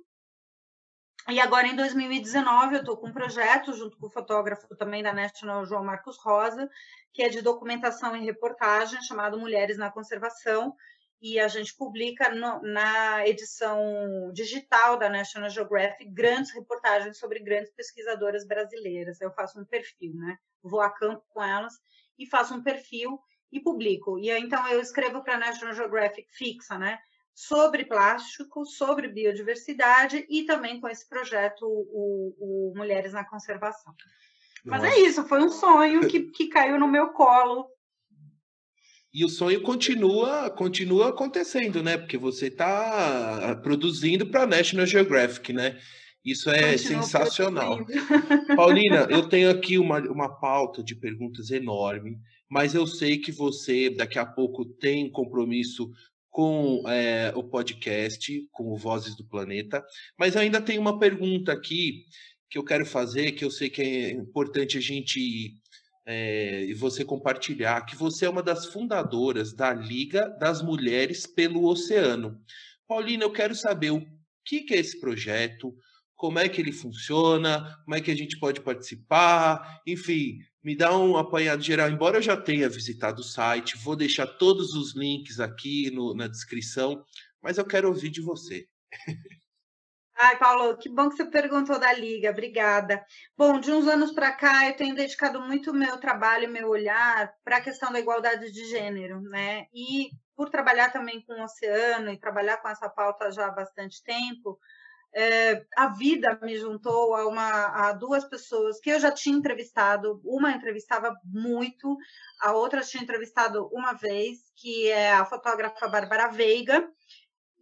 E agora, em 2019, eu estou com um projeto, junto com o fotógrafo também da National, João Marcos Rosa, que é de documentação e reportagem, chamado Mulheres na Conservação, e a gente publica no, na edição digital da National Geographic grandes reportagens sobre grandes pesquisadoras brasileiras. Eu faço um perfil, né? Vou a campo com elas e faço um perfil e publico. E então eu escrevo para a National Geographic fixa, né? Sobre plástico, sobre biodiversidade e também com esse projeto, o, o Mulheres na Conservação. Mas é isso, foi um sonho que, que caiu no meu colo e o sonho continua, continua acontecendo, né? Porque você está produzindo para a National Geographic, né? Isso é continua sensacional. Paulina, eu tenho aqui uma, uma pauta de perguntas enorme, mas eu sei que você daqui a pouco tem compromisso com é, o podcast, com o Vozes do Planeta, mas ainda tem uma pergunta aqui que eu quero fazer, que eu sei que é importante a gente é, e você compartilhar que você é uma das fundadoras da Liga das Mulheres pelo Oceano. Paulina, eu quero saber o que, que é esse projeto, como é que ele funciona, como é que a gente pode participar, enfim, me dá um apanhado geral. Embora eu já tenha visitado o site, vou deixar todos os links aqui no, na descrição, mas eu quero ouvir de você. Ai, Paulo, que bom que você perguntou da Liga, obrigada. Bom, de uns anos para cá, eu tenho dedicado muito meu trabalho, meu olhar para a questão da igualdade de gênero, né? E por trabalhar também com o oceano e trabalhar com essa pauta já há bastante tempo, é, a vida me juntou a, uma, a duas pessoas que eu já tinha entrevistado. Uma entrevistava muito, a outra tinha entrevistado uma vez, que é a fotógrafa Bárbara Veiga,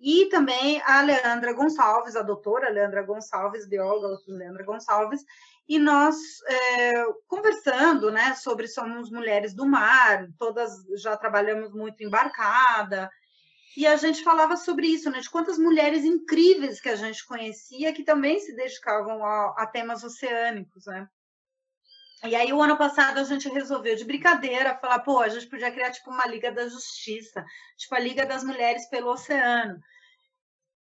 e também a Leandra Gonçalves, a doutora Leandra Gonçalves, bióloga Leandra Gonçalves, e nós é, conversando né, sobre somos mulheres do mar, todas já trabalhamos muito embarcada, e a gente falava sobre isso, né, de quantas mulheres incríveis que a gente conhecia que também se dedicavam a, a temas oceânicos, né? E aí, o ano passado, a gente resolveu, de brincadeira, falar, pô, a gente podia criar, tipo, uma Liga da Justiça, tipo, a Liga das Mulheres pelo Oceano.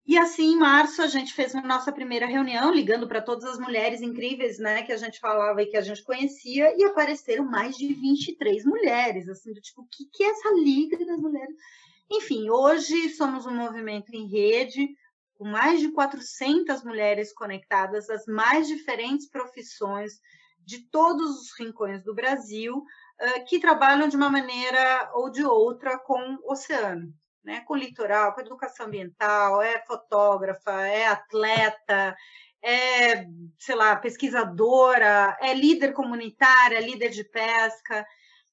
E assim, em março, a gente fez a nossa primeira reunião, ligando para todas as mulheres incríveis, né, que a gente falava e que a gente conhecia, e apareceram mais de 23 mulheres, assim, do tipo, o que, que é essa Liga das Mulheres? Enfim, hoje somos um movimento em rede, com mais de 400 mulheres conectadas das mais diferentes profissões, de todos os rincões do Brasil que trabalham de uma maneira ou de outra com o oceano, né? com litoral, com educação ambiental, é fotógrafa, é atleta, é, sei lá, pesquisadora, é líder comunitária, líder de pesca.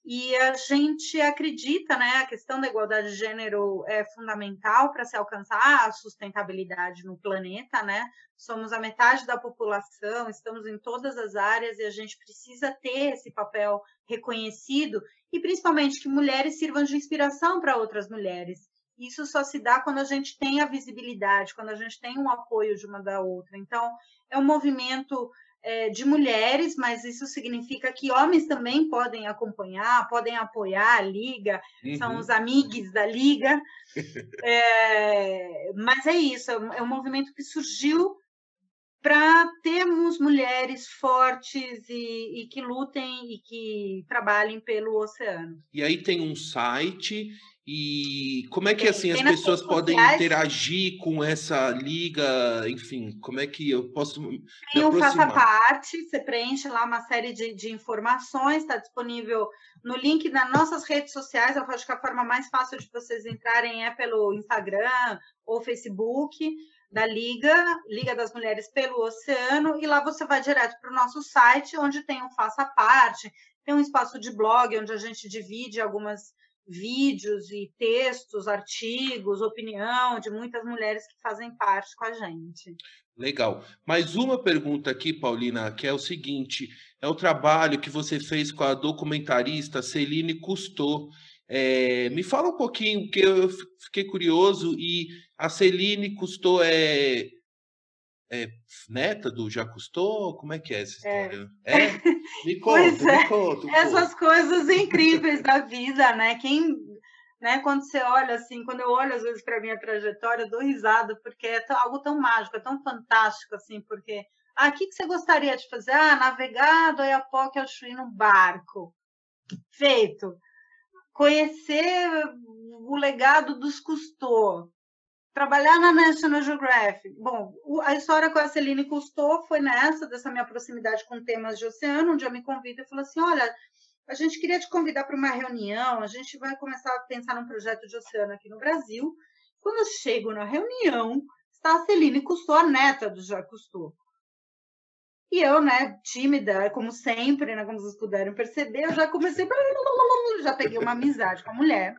E a gente acredita, né, a questão da igualdade de gênero é fundamental para se alcançar a sustentabilidade no planeta, né? Somos a metade da população, estamos em todas as áreas e a gente precisa ter esse papel reconhecido e principalmente que mulheres sirvam de inspiração para outras mulheres. Isso só se dá quando a gente tem a visibilidade, quando a gente tem um apoio de uma da outra. Então, é um movimento é, de mulheres, mas isso significa que homens também podem acompanhar, podem apoiar a Liga, uhum. são os amigos da Liga. É, mas é isso, é um movimento que surgiu para termos mulheres fortes e, e, que lutem e que trabalhem pelo oceano. E aí tem um site e como é que tem, assim as pessoas podem interagir com essa liga? Enfim, como é que eu posso tem um faça parte, você preenche lá uma série de, de informações, está disponível no link nas nossas redes sociais. Eu acho que a forma mais fácil de vocês entrarem é pelo Instagram ou Facebook da Liga, Liga das Mulheres pelo Oceano, e lá você vai direto para o nosso site, onde tem um Faça Parte, tem um espaço de blog, onde a gente divide algumas vídeos e textos, artigos, opinião de muitas mulheres que fazem parte com a gente. Legal. Mais uma pergunta aqui, Paulina, que é o seguinte: é o trabalho que você fez com a documentarista Celine Cousteau. É, me fala um pouquinho, porque eu fiquei curioso e a Celine custou é, é neta do já custou? Como é que é essa é. história? É? é? Me conta, me é. conta. Essas coisas incríveis da vida, né? Quem, né? Quando você olha assim, quando eu olho às vezes para minha trajetória, eu dou risada porque é algo tão mágico, é tão fantástico assim, porque ah, o que, que você gostaria de fazer? Ah, navegar do Oiapoque ao Chuí num barco. Feito. Conhecer o legado dos Cousteau trabalhar na National Geographic. Bom, a história com a Celine Cousteau foi nessa, dessa minha proximidade com temas de oceano, onde ela me convida e falou assim, olha, a gente queria te convidar para uma reunião, a gente vai começar a pensar num projeto de oceano aqui no Brasil. Quando eu chego na reunião, está a Celine Cousteau, a neta do Jacques Cousteau. E eu, né, tímida, como sempre, né, como vocês puderam perceber, eu já comecei, já peguei uma amizade com a mulher.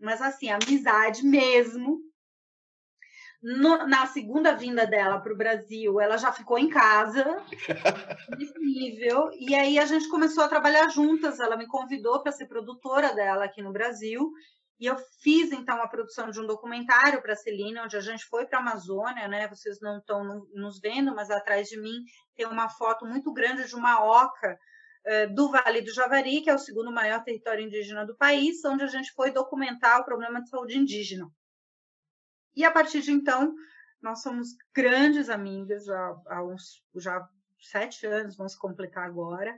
Mas assim, amizade mesmo, no, na segunda vinda dela para o Brasil, ela já ficou em casa, nível, e aí a gente começou a trabalhar juntas. Ela me convidou para ser produtora dela aqui no Brasil, e eu fiz então a produção de um documentário para a Celina, onde a gente foi para a Amazônia, né? Vocês não estão nos vendo, mas atrás de mim tem uma foto muito grande de uma oca do Vale do Javari, que é o segundo maior território indígena do país, onde a gente foi documentar o problema de saúde indígena. E a partir de então, nós somos grandes amigas já há uns já sete anos, vamos completar agora.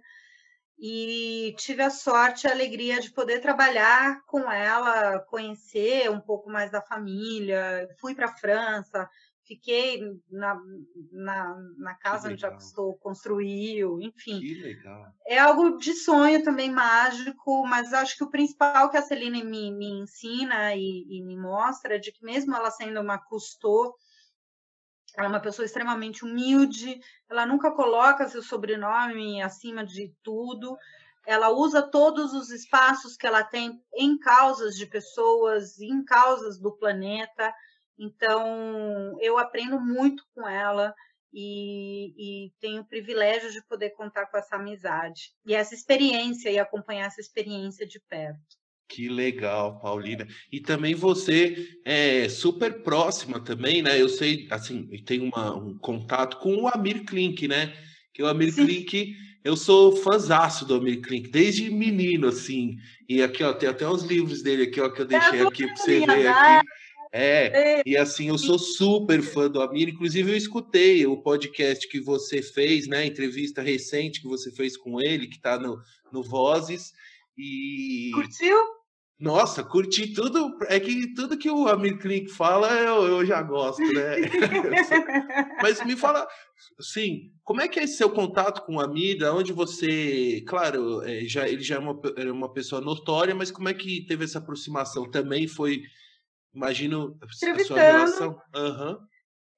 E tive a sorte e a alegria de poder trabalhar com ela, conhecer um pouco mais da família. Fui para a França, fiquei na, na, na casa onde a estou construiu, enfim. Que legal. É algo de sonho também mágico, mas acho que o principal que a Celine me, me ensina e, e me mostra é de que mesmo ela sendo uma custou, ela é uma pessoa extremamente humilde, ela nunca coloca seu sobrenome acima de tudo, ela usa todos os espaços que ela tem em causas de pessoas, em causas do planeta, então, eu aprendo muito com ela e, e, tenho o privilégio de poder contar com essa amizade e essa experiência e acompanhar essa experiência de perto. Que legal, Paulina. E também você é super próxima também, né? Eu sei, assim, tem uma, um contato com o Amir Klink, né? Que o Amir Sim. Klink, eu sou fãzaço do Amir Klink, desde menino, assim. E aqui, ó, tem até os livros dele aqui, ó, que eu deixei é aqui para você ver né? aqui. É, e assim, eu sou super fã do Amir, inclusive eu escutei o podcast que você fez, né, entrevista recente que você fez com ele, que está no, no Vozes, e... Curtiu? Nossa, curti tudo, é que tudo que o Amir Klink fala eu, eu já gosto, né? Mas me fala, sim, como é que é esse seu contato com o Amir, onde você, claro, é, já, ele já é uma, é uma pessoa notória, mas como é que teve essa aproximação? Também foi Imagino a sua relação. Uhum.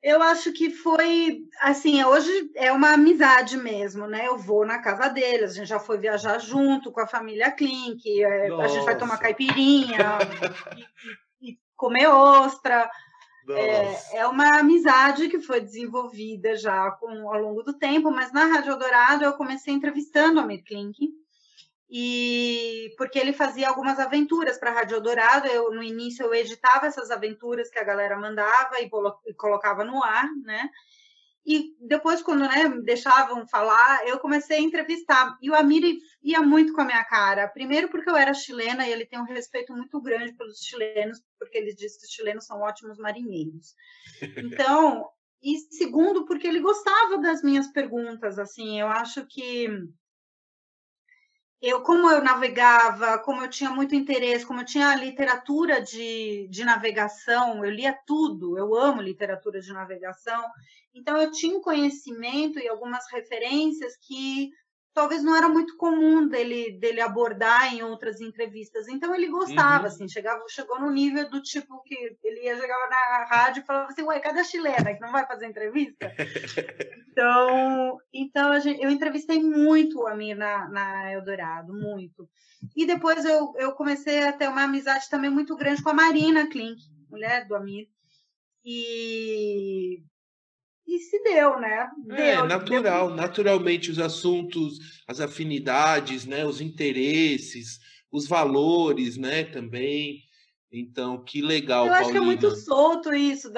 Eu acho que foi assim, hoje é uma amizade mesmo, né? Eu vou na casa deles, a gente já foi viajar junto com a família Klink, é, a gente vai tomar caipirinha e, e, comer ostra. É, é, uma amizade que foi desenvolvida já com, ao longo do tempo, mas na Rádio Dourado eu comecei entrevistando a Mir Klink e porque ele fazia algumas aventuras para a Rádio Dourado. Eu no início eu editava essas aventuras que a galera mandava e, e colocava no ar, né? E depois, quando né, me deixavam falar, eu comecei a entrevistar. E o Amir ia muito com a minha cara. Primeiro, porque eu era chilena e ele tem um respeito muito grande pelos chilenos, porque ele diz que os chilenos são ótimos marinheiros. Então, e segundo, porque ele gostava das minhas perguntas, assim, eu acho que eu, como eu navegava, como eu tinha muito interesse, como eu tinha literatura de, de navegação, eu lia tudo, eu amo literatura de navegação, então eu tinha um conhecimento e algumas referências que talvez não era muito comum dele, dele abordar em outras entrevistas. Então ele gostava, uhum. assim, chegava, chegou no nível do tipo que ele ia chegar na rádio e falava assim, ué, cadê a chilena que não vai fazer entrevista? então, então gente, eu entrevistei muito o Amir na, na Eldorado, muito. E depois eu, eu comecei a ter uma amizade também muito grande com a Marina Klink, mulher do Amir. E e se deu, né? É, deu, é natural, deu. naturalmente os assuntos, as afinidades, né, os interesses, os valores, né, também. Então, que legal, Eu acho que é muito solto isso,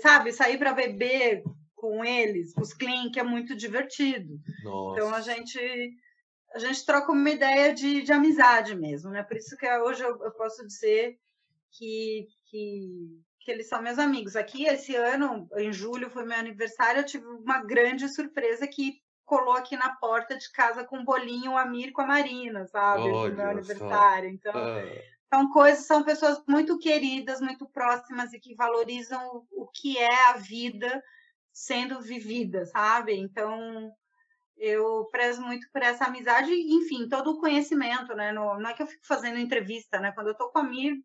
sabe? Sair para beber com eles, os clink, é muito divertido. Nossa. Então, a gente a gente troca uma ideia de, de amizade mesmo, né? Por isso que hoje eu, eu posso dizer que, que que eles são meus amigos. Aqui, esse ano, em julho, foi meu aniversário, eu tive uma grande surpresa que colou aqui na porta de casa com um bolinho o Amir com a Marina, sabe? Olha meu aniversário. Então, ah. são coisas, são pessoas muito queridas, muito próximas e que valorizam o que é a vida sendo vivida, sabe? Então, eu prezo muito por essa amizade e, enfim, todo o conhecimento, né? não é que eu fico fazendo entrevista, né? Quando eu tô com a Mir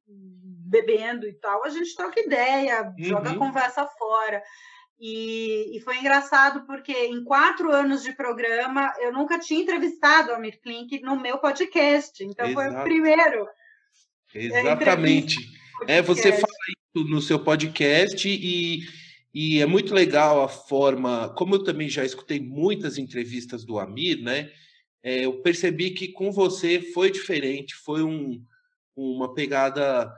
bebendo e tal, a gente troca ideia, uhum. joga a conversa fora. E, e, foi engraçado porque em quatro anos de programa eu nunca tinha entrevistado a Mir Klink no meu podcast. Então Exato. foi o primeiro. Exatamente. É, você fala isso no seu podcast e e é muito legal a forma, como eu também já escutei muitas entrevistas do Amir, né? É, eu percebi que com você foi diferente, foi um, uma pegada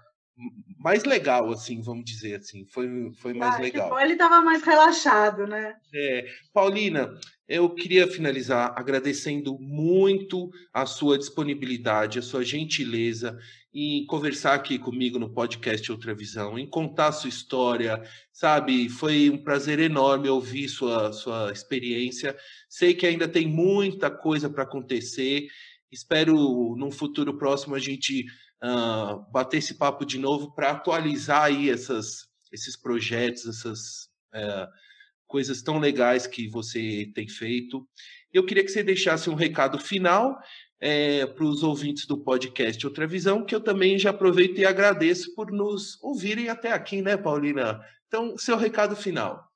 mais legal, assim, vamos dizer assim, foi, foi mais ah, legal. Ele estava mais relaxado, né? É, Paulina, eu queria finalizar agradecendo muito a sua disponibilidade, a sua gentileza em conversar aqui comigo no podcast Outra Visão, em contar a sua história, sabe? Foi um prazer enorme ouvir sua, sua experiência. Sei que ainda tem muita coisa para acontecer. Espero num futuro próximo a gente uh, bater esse papo de novo para atualizar aí essas, esses projetos, essas uh, coisas tão legais que você tem feito. Eu queria que você deixasse um recado final é, para os ouvintes do podcast Outra Visão, que eu também já aproveito e agradeço por nos ouvirem até aqui, né, Paulina? Então, seu recado final.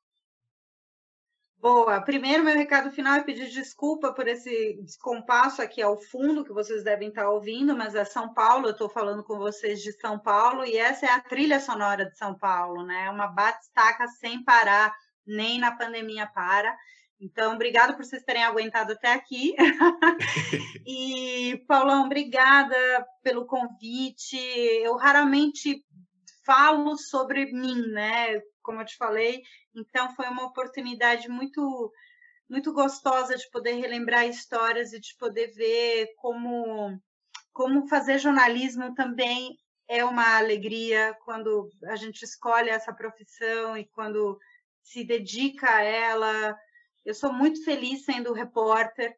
Boa. Primeiro, meu recado final é pedir desculpa por esse descompasso aqui ao fundo que vocês devem estar ouvindo, mas é São Paulo, eu estou falando com vocês de São Paulo e essa é a trilha sonora de São Paulo, né? É uma bate-estaca sem parar, nem na pandemia para. Então, obrigado por vocês terem aguentado até aqui. e, Paulão, obrigada pelo convite. Eu raramente falo sobre mim, né? Como eu te falei, então foi uma oportunidade muito muito gostosa de poder relembrar histórias e de poder ver como como fazer jornalismo também é uma alegria quando a gente escolhe essa profissão e quando se dedica a ela. Eu sou muito feliz sendo repórter,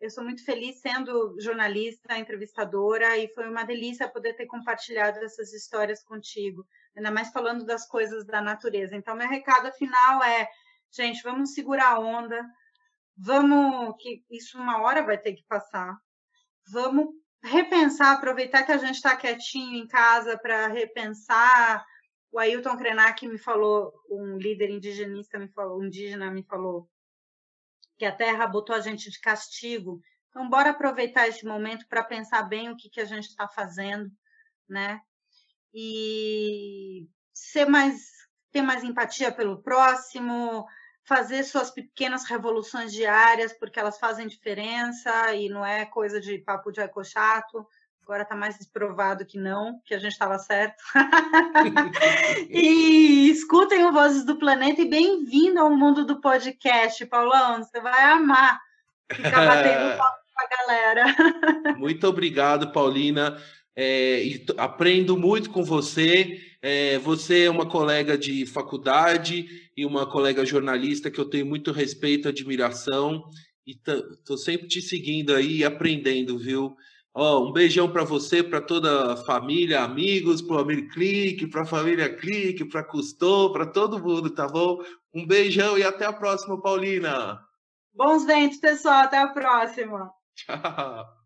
eu sou muito feliz sendo jornalista, entrevistadora, e foi uma delícia poder ter compartilhado essas histórias contigo, ainda mais falando das coisas da natureza. Então, meu recado final é: gente, vamos segurar a onda, vamos, que isso uma hora vai ter que passar, vamos repensar, aproveitar que a gente está quietinho em casa para repensar. O Ailton Krenak me falou, um líder indigenista me falou, um indígena me falou, que a Terra botou a gente de castigo. Então, bora aproveitar esse momento para pensar bem o que, que a gente está fazendo, né? E ser mais, ter mais empatia pelo próximo, fazer suas pequenas revoluções diárias, porque elas fazem diferença e não é coisa de papo de eco chato. Agora está mais provado que não, que a gente estava certo. e escutem o Vozes do Planeta e bem-vindo ao mundo do podcast, Paulão. Você vai amar ficar batendo papo com a galera. Muito obrigado, Paulina. É, aprendo muito com você. É, você é uma colega de faculdade e uma colega jornalista que eu tenho muito respeito, admiração e tô sempre te seguindo aí e aprendendo, viu? Ó, um beijão para você, para toda a família, amigos, para o amigo Clique, para a família Clique, para Custou, para todo mundo, tá bom? Um beijão e até a próxima, Paulina. Bons ventos, pessoal. Até a próxima. Tchau.